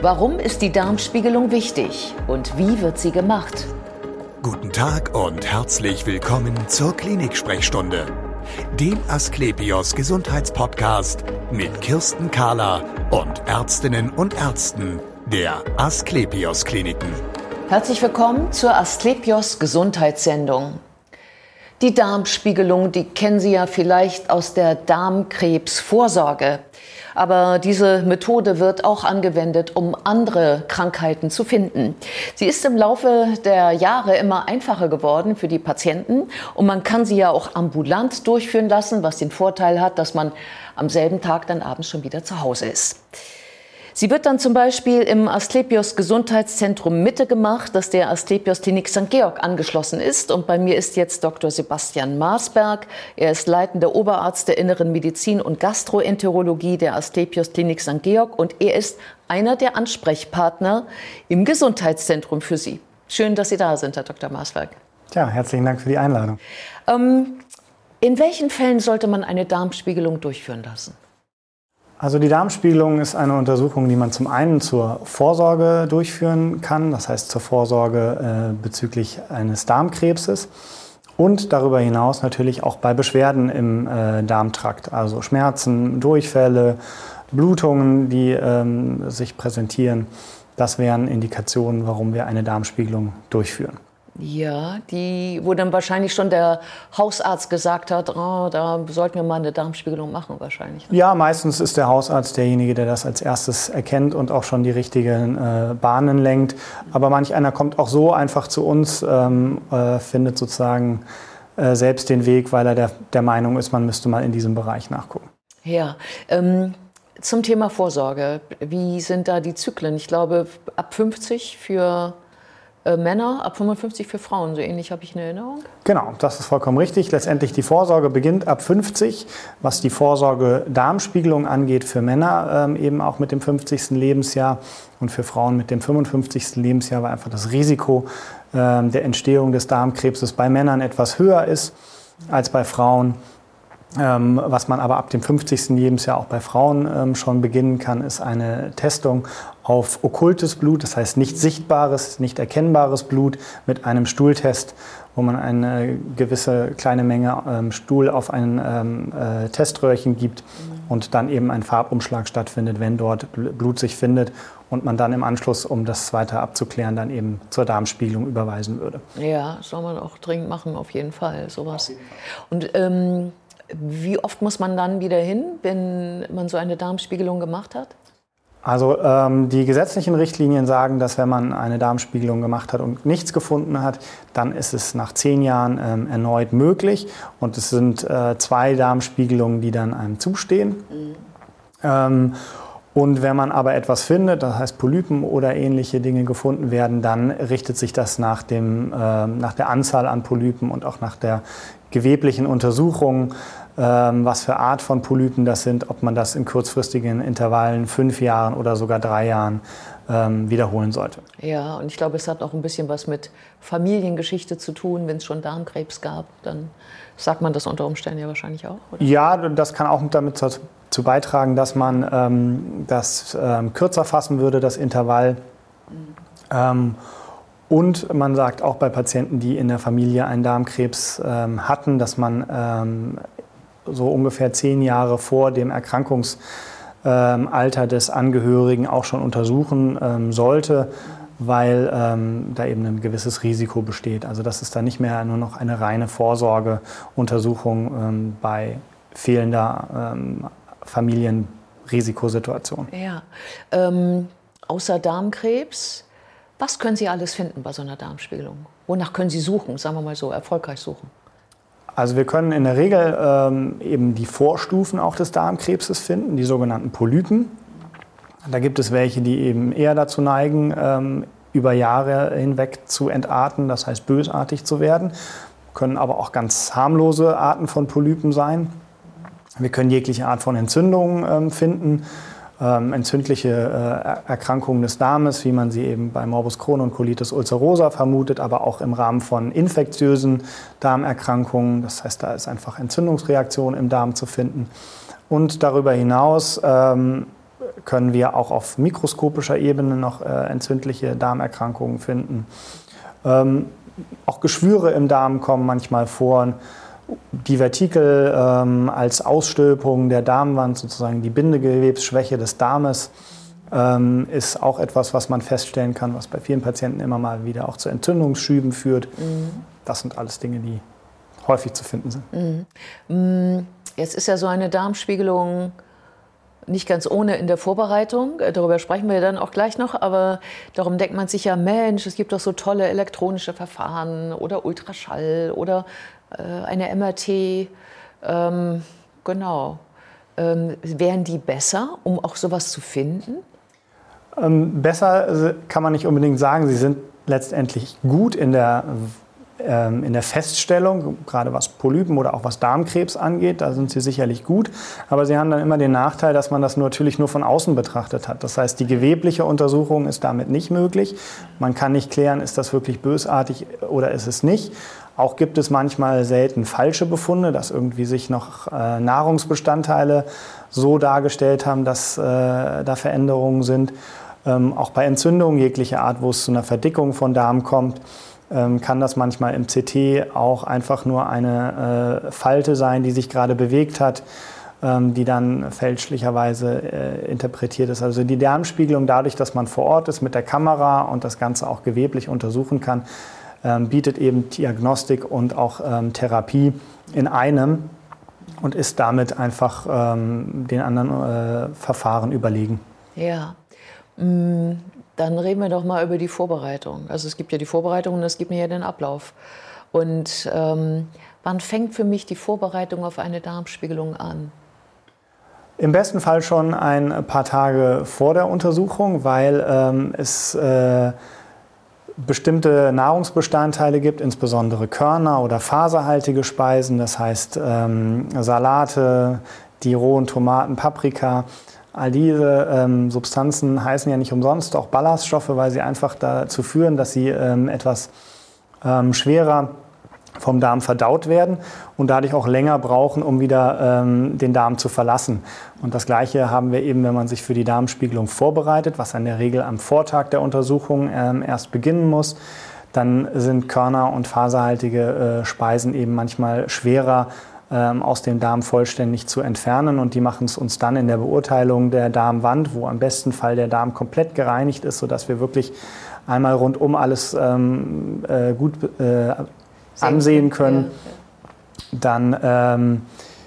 Warum ist die Darmspiegelung wichtig und wie wird sie gemacht? Guten Tag und herzlich willkommen zur Klinik-Sprechstunde, dem Asklepios Gesundheitspodcast mit Kirsten Kahler und Ärztinnen und Ärzten der Asklepios Kliniken. Herzlich willkommen zur Asklepios Gesundheitssendung. Die Darmspiegelung, die kennen Sie ja vielleicht aus der Darmkrebsvorsorge. Aber diese Methode wird auch angewendet, um andere Krankheiten zu finden. Sie ist im Laufe der Jahre immer einfacher geworden für die Patienten und man kann sie ja auch ambulant durchführen lassen, was den Vorteil hat, dass man am selben Tag dann abends schon wieder zu Hause ist. Sie wird dann zum Beispiel im Asklepios Gesundheitszentrum Mitte gemacht, das der Asklepios Klinik St. Georg angeschlossen ist. Und bei mir ist jetzt Dr. Sebastian Maasberg. Er ist leitender Oberarzt der Inneren Medizin und Gastroenterologie der Asklepios Klinik St. Georg. Und er ist einer der Ansprechpartner im Gesundheitszentrum für Sie. Schön, dass Sie da sind, Herr Dr. Maasberg. Ja, herzlichen Dank für die Einladung. Ähm, in welchen Fällen sollte man eine Darmspiegelung durchführen lassen? Also die Darmspiegelung ist eine Untersuchung, die man zum einen zur Vorsorge durchführen kann, das heißt zur Vorsorge äh, bezüglich eines Darmkrebses und darüber hinaus natürlich auch bei Beschwerden im äh, Darmtrakt, also Schmerzen, Durchfälle, Blutungen, die ähm, sich präsentieren. Das wären Indikationen, warum wir eine Darmspiegelung durchführen. Ja, die, wo dann wahrscheinlich schon der Hausarzt gesagt hat, oh, da sollten wir mal eine Darmspiegelung machen wahrscheinlich. Ne? Ja, meistens ist der Hausarzt derjenige, der das als erstes erkennt und auch schon die richtigen äh, Bahnen lenkt. Aber manch einer kommt auch so einfach zu uns, ähm, äh, findet sozusagen äh, selbst den Weg, weil er der, der Meinung ist, man müsste mal in diesem Bereich nachgucken. Ja, ähm, zum Thema Vorsorge. Wie sind da die Zyklen? Ich glaube, ab 50 für äh, Männer, ab 55 für Frauen. So ähnlich habe ich eine Erinnerung. Genau, das ist vollkommen richtig. Letztendlich die Vorsorge beginnt ab 50, was die Vorsorge Darmspiegelung angeht für Männer ähm, eben auch mit dem 50. Lebensjahr und für Frauen mit dem 55. Lebensjahr, weil einfach das Risiko ähm, der Entstehung des Darmkrebses bei Männern etwas höher ist als bei Frauen. Ähm, was man aber ab dem 50. Lebensjahr auch bei Frauen ähm, schon beginnen kann, ist eine Testung auf okkultes Blut, das heißt nicht sichtbares, nicht erkennbares Blut mit einem Stuhltest, wo man eine gewisse kleine Menge ähm, Stuhl auf ein ähm, äh, Teströhrchen gibt und dann eben ein Farbumschlag stattfindet, wenn dort Blut sich findet und man dann im Anschluss, um das weiter abzuklären, dann eben zur Darmspiegelung überweisen würde. Ja, soll man auch dringend machen, auf jeden Fall, sowas. Und ähm wie oft muss man dann wieder hin, wenn man so eine Darmspiegelung gemacht hat? Also ähm, die gesetzlichen Richtlinien sagen, dass wenn man eine Darmspiegelung gemacht hat und nichts gefunden hat, dann ist es nach zehn Jahren ähm, erneut möglich. Und es sind äh, zwei Darmspiegelungen, die dann einem zustehen. Mhm. Ähm, und wenn man aber etwas findet, das heißt Polypen oder ähnliche Dinge gefunden werden, dann richtet sich das nach, dem, äh, nach der Anzahl an Polypen und auch nach der geweblichen Untersuchung, ähm, was für Art von Polypen das sind, ob man das in kurzfristigen Intervallen, fünf Jahren oder sogar drei Jahren ähm, wiederholen sollte. Ja, und ich glaube, es hat auch ein bisschen was mit Familiengeschichte zu tun. Wenn es schon Darmkrebs gab, dann sagt man das unter Umständen ja wahrscheinlich auch. Oder? Ja, das kann auch damit dazu beitragen, dass man ähm, das ähm, kürzer fassen würde, das Intervall. Mhm. Ähm, und man sagt auch bei Patienten, die in der Familie einen Darmkrebs ähm, hatten, dass man ähm, so ungefähr zehn Jahre vor dem Erkrankungsalter ähm, des Angehörigen auch schon untersuchen ähm, sollte, weil ähm, da eben ein gewisses Risiko besteht. Also das ist dann nicht mehr nur noch eine reine Vorsorgeuntersuchung ähm, bei fehlender Familienrisikosituation. Ja, außer Darmkrebs was können Sie alles finden bei so einer Darmspiegelung? Wonach können Sie suchen, sagen wir mal so, erfolgreich suchen? Also wir können in der Regel ähm, eben die Vorstufen auch des Darmkrebses finden, die sogenannten Polypen. Da gibt es welche, die eben eher dazu neigen, ähm, über Jahre hinweg zu entarten, das heißt bösartig zu werden. Können aber auch ganz harmlose Arten von Polypen sein. Wir können jegliche Art von Entzündungen ähm, finden ähm, entzündliche äh, Erkrankungen des Darmes, wie man sie eben bei Morbus Crohn und Colitis ulcerosa vermutet, aber auch im Rahmen von infektiösen Darmerkrankungen. Das heißt, da ist einfach Entzündungsreaktion im Darm zu finden. Und darüber hinaus ähm, können wir auch auf mikroskopischer Ebene noch äh, entzündliche Darmerkrankungen finden. Ähm, auch Geschwüre im Darm kommen manchmal vor. Divertikel ähm, als Ausstülpung der Darmwand, sozusagen die Bindegewebsschwäche des Darmes, ähm, ist auch etwas, was man feststellen kann, was bei vielen Patienten immer mal wieder auch zu Entzündungsschüben führt. Mhm. Das sind alles Dinge, die häufig zu finden sind. Mhm. Mm, jetzt ist ja so eine Darmspiegelung nicht ganz ohne in der Vorbereitung. Äh, darüber sprechen wir dann auch gleich noch. Aber darum denkt man sich ja, Mensch, es gibt doch so tolle elektronische Verfahren oder Ultraschall oder eine MRT. Ähm, genau. Ähm, wären die besser, um auch sowas zu finden? Ähm, besser kann man nicht unbedingt sagen. Sie sind letztendlich gut in der ähm, in der Feststellung, gerade was Polypen oder auch was Darmkrebs angeht, da sind sie sicherlich gut. Aber sie haben dann immer den Nachteil, dass man das natürlich nur von außen betrachtet hat. Das heißt, die gewebliche Untersuchung ist damit nicht möglich. Man kann nicht klären, ist das wirklich bösartig oder ist es nicht. Auch gibt es manchmal selten falsche Befunde, dass irgendwie sich noch äh, Nahrungsbestandteile so dargestellt haben, dass äh, da Veränderungen sind. Ähm, auch bei Entzündungen jeglicher Art, wo es zu einer Verdickung von Darm kommt, ähm, kann das manchmal im CT auch einfach nur eine äh, Falte sein, die sich gerade bewegt hat, ähm, die dann fälschlicherweise äh, interpretiert ist. Also die Darmspiegelung, dadurch, dass man vor Ort ist mit der Kamera und das Ganze auch geweblich untersuchen kann, bietet eben Diagnostik und auch ähm, Therapie in einem und ist damit einfach ähm, den anderen äh, Verfahren überlegen. Ja. Mm, dann reden wir doch mal über die Vorbereitung. Also es gibt ja die Vorbereitung und es gibt mir ja den Ablauf. Und ähm, wann fängt für mich die Vorbereitung auf eine Darmspiegelung an? Im besten Fall schon ein paar Tage vor der Untersuchung, weil ähm, es äh, bestimmte Nahrungsbestandteile gibt, insbesondere Körner oder faserhaltige Speisen, das heißt ähm, Salate, die rohen Tomaten, Paprika, All diese ähm, Substanzen heißen ja nicht umsonst auch Ballaststoffe, weil sie einfach dazu führen, dass sie ähm, etwas ähm, schwerer vom Darm verdaut werden und dadurch auch länger brauchen, um wieder ähm, den Darm zu verlassen. Und das Gleiche haben wir eben, wenn man sich für die Darmspiegelung vorbereitet, was in der Regel am Vortag der Untersuchung ähm, erst beginnen muss. Dann sind Körner und faserhaltige äh, Speisen eben manchmal schwerer ähm, aus dem Darm vollständig zu entfernen. Und die machen es uns dann in der Beurteilung der Darmwand, wo am besten Fall der Darm komplett gereinigt ist, sodass wir wirklich einmal rundum alles ähm, äh, gut äh, ansehen können. Dann ähm,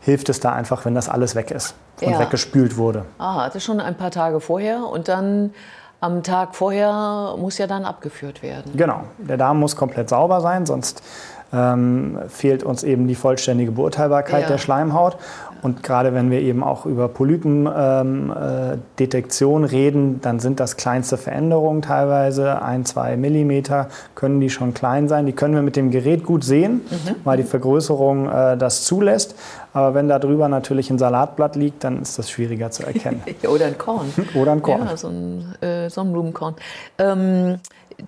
hilft es da einfach, wenn das alles weg ist und ja. weggespült wurde. Ah, das ist schon ein paar Tage vorher und dann am Tag vorher muss ja dann abgeführt werden. Genau, der Darm muss komplett sauber sein, sonst ähm, fehlt uns eben die vollständige Beurteilbarkeit ja. der Schleimhaut. Und gerade wenn wir eben auch über Polypendetektion ähm, äh, reden, dann sind das kleinste Veränderungen teilweise. Ein, zwei Millimeter können die schon klein sein. Die können wir mit dem Gerät gut sehen, mhm. weil die Vergrößerung äh, das zulässt. Aber wenn da drüber natürlich ein Salatblatt liegt, dann ist das schwieriger zu erkennen. Oder ein Korn. Oder ein Korn. Ja, so ein äh, Sonnenblumenkorn. Ähm,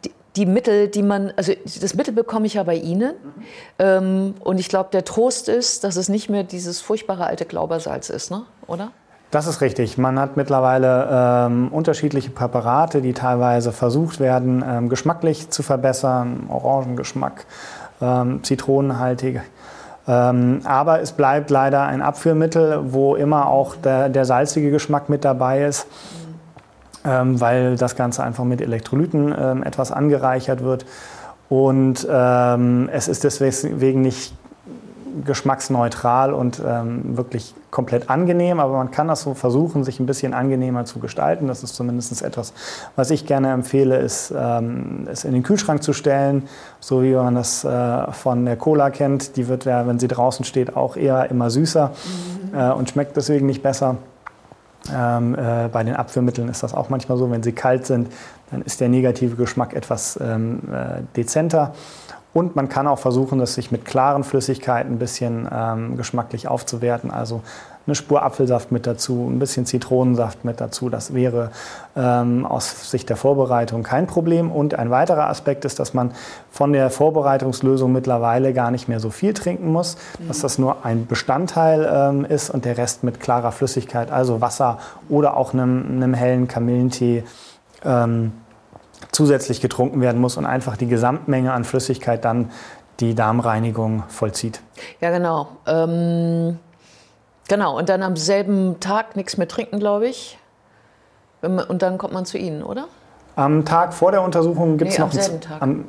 die, die Mittel, die man, also das Mittel bekomme ich ja bei Ihnen. Mhm. Ähm, und ich glaube, der Trost ist, dass es nicht mehr dieses furchtbare alte Glaubersalz ist, ne? oder? Das ist richtig. Man hat mittlerweile ähm, unterschiedliche Präparate, die teilweise versucht werden, ähm, geschmacklich zu verbessern. Orangengeschmack, ähm, zitronenhaltig. Ähm, aber es bleibt leider ein Abführmittel, wo immer auch der, der salzige Geschmack mit dabei ist. Mhm ähm, weil das Ganze einfach mit Elektrolyten ähm, etwas angereichert wird. Und ähm, es ist deswegen nicht geschmacksneutral und ähm, wirklich komplett angenehm, aber man kann das so versuchen, sich ein bisschen angenehmer zu gestalten. Das ist zumindest etwas, was ich gerne empfehle, ist, ähm, es in den Kühlschrank zu stellen, so wie man das äh, von der Cola kennt. Die wird ja, wenn sie draußen steht, auch eher immer süßer mhm. äh, und schmeckt deswegen nicht besser. Ähm, äh, bei den Abführmitteln ist das auch manchmal so, wenn sie kalt sind, dann ist der negative Geschmack etwas ähm, äh, dezenter. Und man kann auch versuchen, das sich mit klaren Flüssigkeiten ein bisschen ähm, geschmacklich aufzuwerten. Also eine Spur Apfelsaft mit dazu, ein bisschen Zitronensaft mit dazu. Das wäre ähm, aus Sicht der Vorbereitung kein Problem. Und ein weiterer Aspekt ist, dass man von der Vorbereitungslösung mittlerweile gar nicht mehr so viel trinken muss, mhm. dass das nur ein Bestandteil ähm, ist und der Rest mit klarer Flüssigkeit, also Wasser oder auch einem, einem hellen Kamillentee, ähm, zusätzlich getrunken werden muss und einfach die Gesamtmenge an Flüssigkeit dann die Darmreinigung vollzieht. Ja, genau. Ähm, genau, und dann am selben Tag nichts mehr trinken, glaube ich. Und dann kommt man zu Ihnen, oder? Am Tag vor der Untersuchung gibt es nee, noch... Am selben Tag. Am,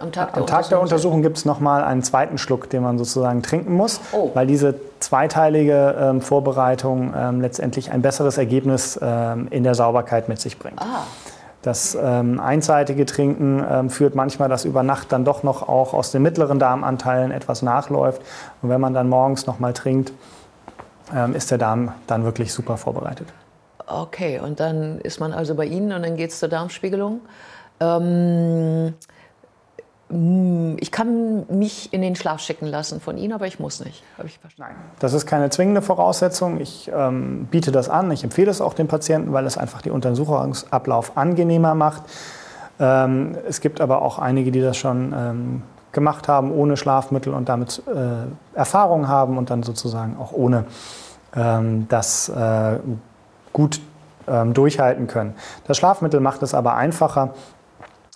am Tag der Am Tag der Untersuchung gibt es nochmal einen zweiten Schluck, den man sozusagen trinken muss, oh. weil diese zweiteilige ähm, Vorbereitung ähm, letztendlich ein besseres Ergebnis ähm, in der Sauberkeit mit sich bringt. Ah. Das ähm, einseitige Trinken ähm, führt manchmal, dass über Nacht dann doch noch auch aus den mittleren Darmanteilen etwas nachläuft. Und wenn man dann morgens nochmal trinkt, ist der Darm dann wirklich super vorbereitet. Okay, und dann ist man also bei Ihnen und dann geht es zur Darmspiegelung. Ähm, hm, ich kann mich in den Schlaf schicken lassen von Ihnen, aber ich muss nicht. Ich? Nein, das ist keine zwingende Voraussetzung. Ich ähm, biete das an. Ich empfehle es auch den Patienten, weil es einfach den Untersuchungsablauf angenehmer macht. Ähm, es gibt aber auch einige, die das schon ähm, gemacht haben ohne Schlafmittel und damit äh, Erfahrung haben und dann sozusagen auch ohne ähm, das äh, gut ähm, durchhalten können. Das Schlafmittel macht es aber einfacher,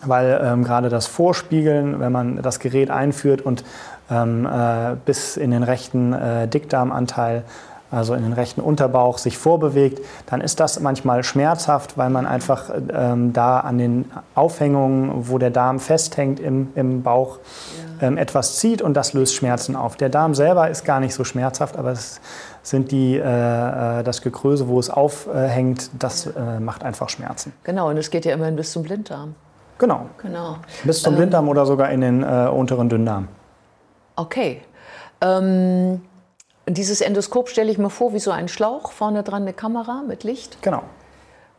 weil ähm, gerade das Vorspiegeln, wenn man das Gerät einführt und ähm, äh, bis in den rechten äh, Dickdarmanteil, also in den rechten Unterbauch, sich vorbewegt, dann ist das manchmal schmerzhaft, weil man einfach ähm, da an den Aufhängungen, wo der Darm festhängt im, im Bauch, ja. Ähm, etwas zieht und das löst Schmerzen auf. Der Darm selber ist gar nicht so schmerzhaft, aber es sind die, äh, äh das Gekröse, wo es aufhängt, das äh, macht einfach Schmerzen. Genau, und es geht ja immerhin bis zum Blinddarm. Genau. genau. Bis zum ähm, Blinddarm oder sogar in den äh, unteren Dünndarm. Okay. Ähm, dieses Endoskop stelle ich mir vor wie so ein Schlauch, vorne dran eine Kamera mit Licht. Genau.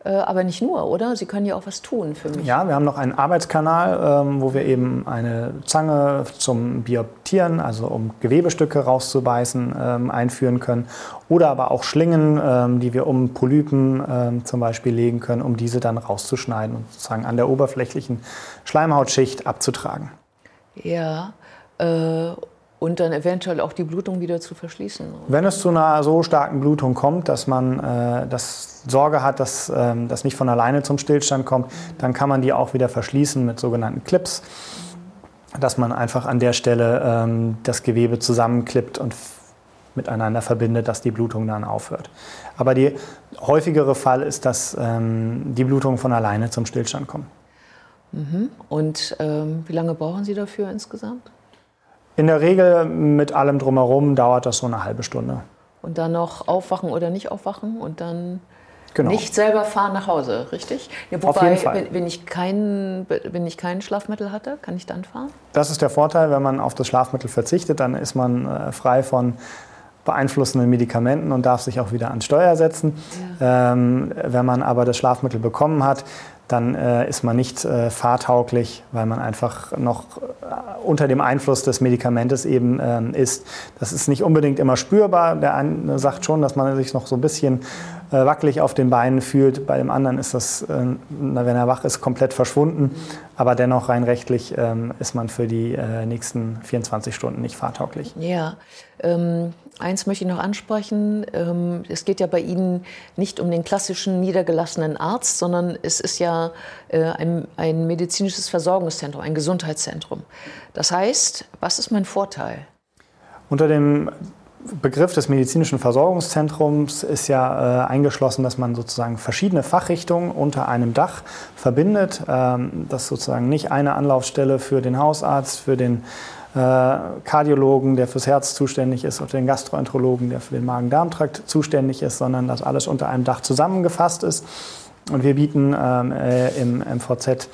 Äh, aber nicht nur, oder? Sie können ja auch was tun für mich. Ja, wir haben noch einen Arbeitskanal, ähm, wo wir eben eine Zange zum Bioptieren, also um Gewebestücke rauszubeißen, ähm, einführen können. Oder aber auch Schlingen, ähm, die wir um Polypen zum Beispiel legen können, um diese dann rauszuschneiden und sozusagen an der oberflächlichen Schleimhautschicht abzutragen. Ja, äh, und dann eventuell auch die Blutung wieder zu verschließen. Wenn es zu einer so starken Blutung kommt, dass man äh, das Sorge hat, dass ähm, das nicht von alleine zum Stillstand kommt, dann kann man die auch wieder verschließen mit sogenannten Clips, dass man einfach an der Stelle ähm, das Gewebe zusammenklippt und miteinander verbindet, dass die Blutung dann aufhört. Aber der häufigere Fall ist, dass ähm, die Blutungen von alleine zum Stillstand kommen. Mhm. Und ähm, wie lange brauchen Sie dafür insgesamt? In der Regel mit allem drumherum dauert das so eine halbe Stunde. Und dann noch aufwachen oder nicht aufwachen und dann genau. nicht selber fahren nach Hause, richtig? Ja, wobei, Auf jeden Fall. Wenn, ich kein, wenn ich kein Schlafmittel hatte, kann ich dann fahren? Das ist der Vorteil, wenn man auf das Schlafmittel verzichtet, dann ist man äh, frei von beeinflussenden Medikamenten und darf sich auch wieder ans Steuer setzen. Ja. Ähm, wenn man aber das Schlafmittel bekommen hat, dann äh, ist man nicht äh, fahrtauglich, weil man einfach noch unter dem Einfluss des Medikamentes eben ähm, ist. Das ist nicht unbedingt immer spürbar. Der eine sagt schon, dass man sich noch so ein bisschen äh, wackelig auf den Beinen fühlt. Bei dem anderen ist das, äh, wenn er wach ist, komplett verschwunden. Aber dennoch rein rechtlich ähm, ist man für die äh, nächsten 24 Stunden nicht fahrtauglich. Ja, ähm, eins möchte ich noch ansprechen. Ähm, es geht ja bei Ihnen nicht um den klassischen niedergelassenen Arzt, sondern es ist ja äh, ein, ein medizinisches Versorgungszentrum, ein Gesundheitszentrum. Das heißt, was ist mein Vorteil? Unter dem Begriff des medizinischen Versorgungszentrums ist ja äh, eingeschlossen, dass man sozusagen verschiedene Fachrichtungen unter einem Dach verbindet. Ähm, das sozusagen nicht eine Anlaufstelle für den Hausarzt, für den Kardiologen, der fürs Herz zuständig ist, oder den Gastroenterologen, der für den Magen-Darm-Trakt zuständig ist, sondern dass alles unter einem Dach zusammengefasst ist. Und wir bieten ähm, äh, im MVZ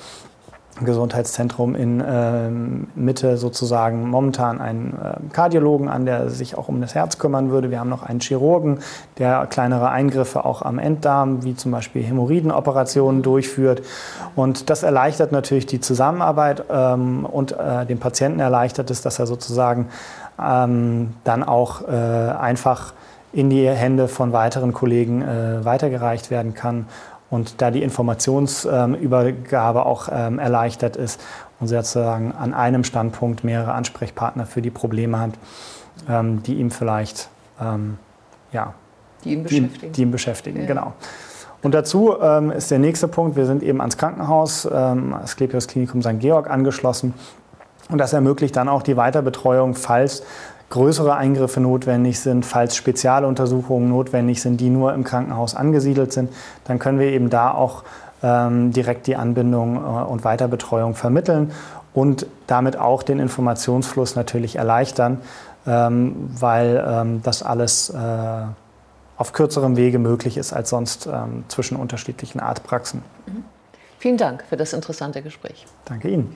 Gesundheitszentrum in ähm, Mitte sozusagen momentan einen äh, Kardiologen an, der sich auch um das Herz kümmern würde. Wir haben noch einen Chirurgen, der kleinere Eingriffe auch am Enddarm, wie zum Beispiel Hämorrhoidenoperationen durchführt. Und das erleichtert natürlich die Zusammenarbeit ähm, und äh, dem Patienten erleichtert es, dass er sozusagen ähm, dann auch äh, einfach in die Hände von weiteren Kollegen äh, weitergereicht werden kann und da die Informationsübergabe auch ähm, erleichtert ist und sozusagen an einem Standpunkt mehrere Ansprechpartner für die Probleme hat, ähm, die ihm vielleicht ähm, ja, die ihn beschäftigen. Die, die ihn beschäftigen, ja. genau. Und dazu ähm, ist der nächste Punkt, wir sind eben ans Krankenhaus, ähm, Asklepios Klinikum St. Georg angeschlossen. Und das ermöglicht dann auch die Weiterbetreuung, falls größere Eingriffe notwendig sind, falls Spezialuntersuchungen notwendig sind, die nur im Krankenhaus angesiedelt sind, dann können wir eben da auch ähm, direkt die Anbindung äh, und Weiterbetreuung vermitteln und damit auch den Informationsfluss natürlich erleichtern, ähm, weil ähm, das alles äh, auf kürzerem Wege möglich ist als sonst ähm, zwischen unterschiedlichen Arztpraxen. Mhm. Vielen Dank für das interessante Gespräch. Danke Ihnen.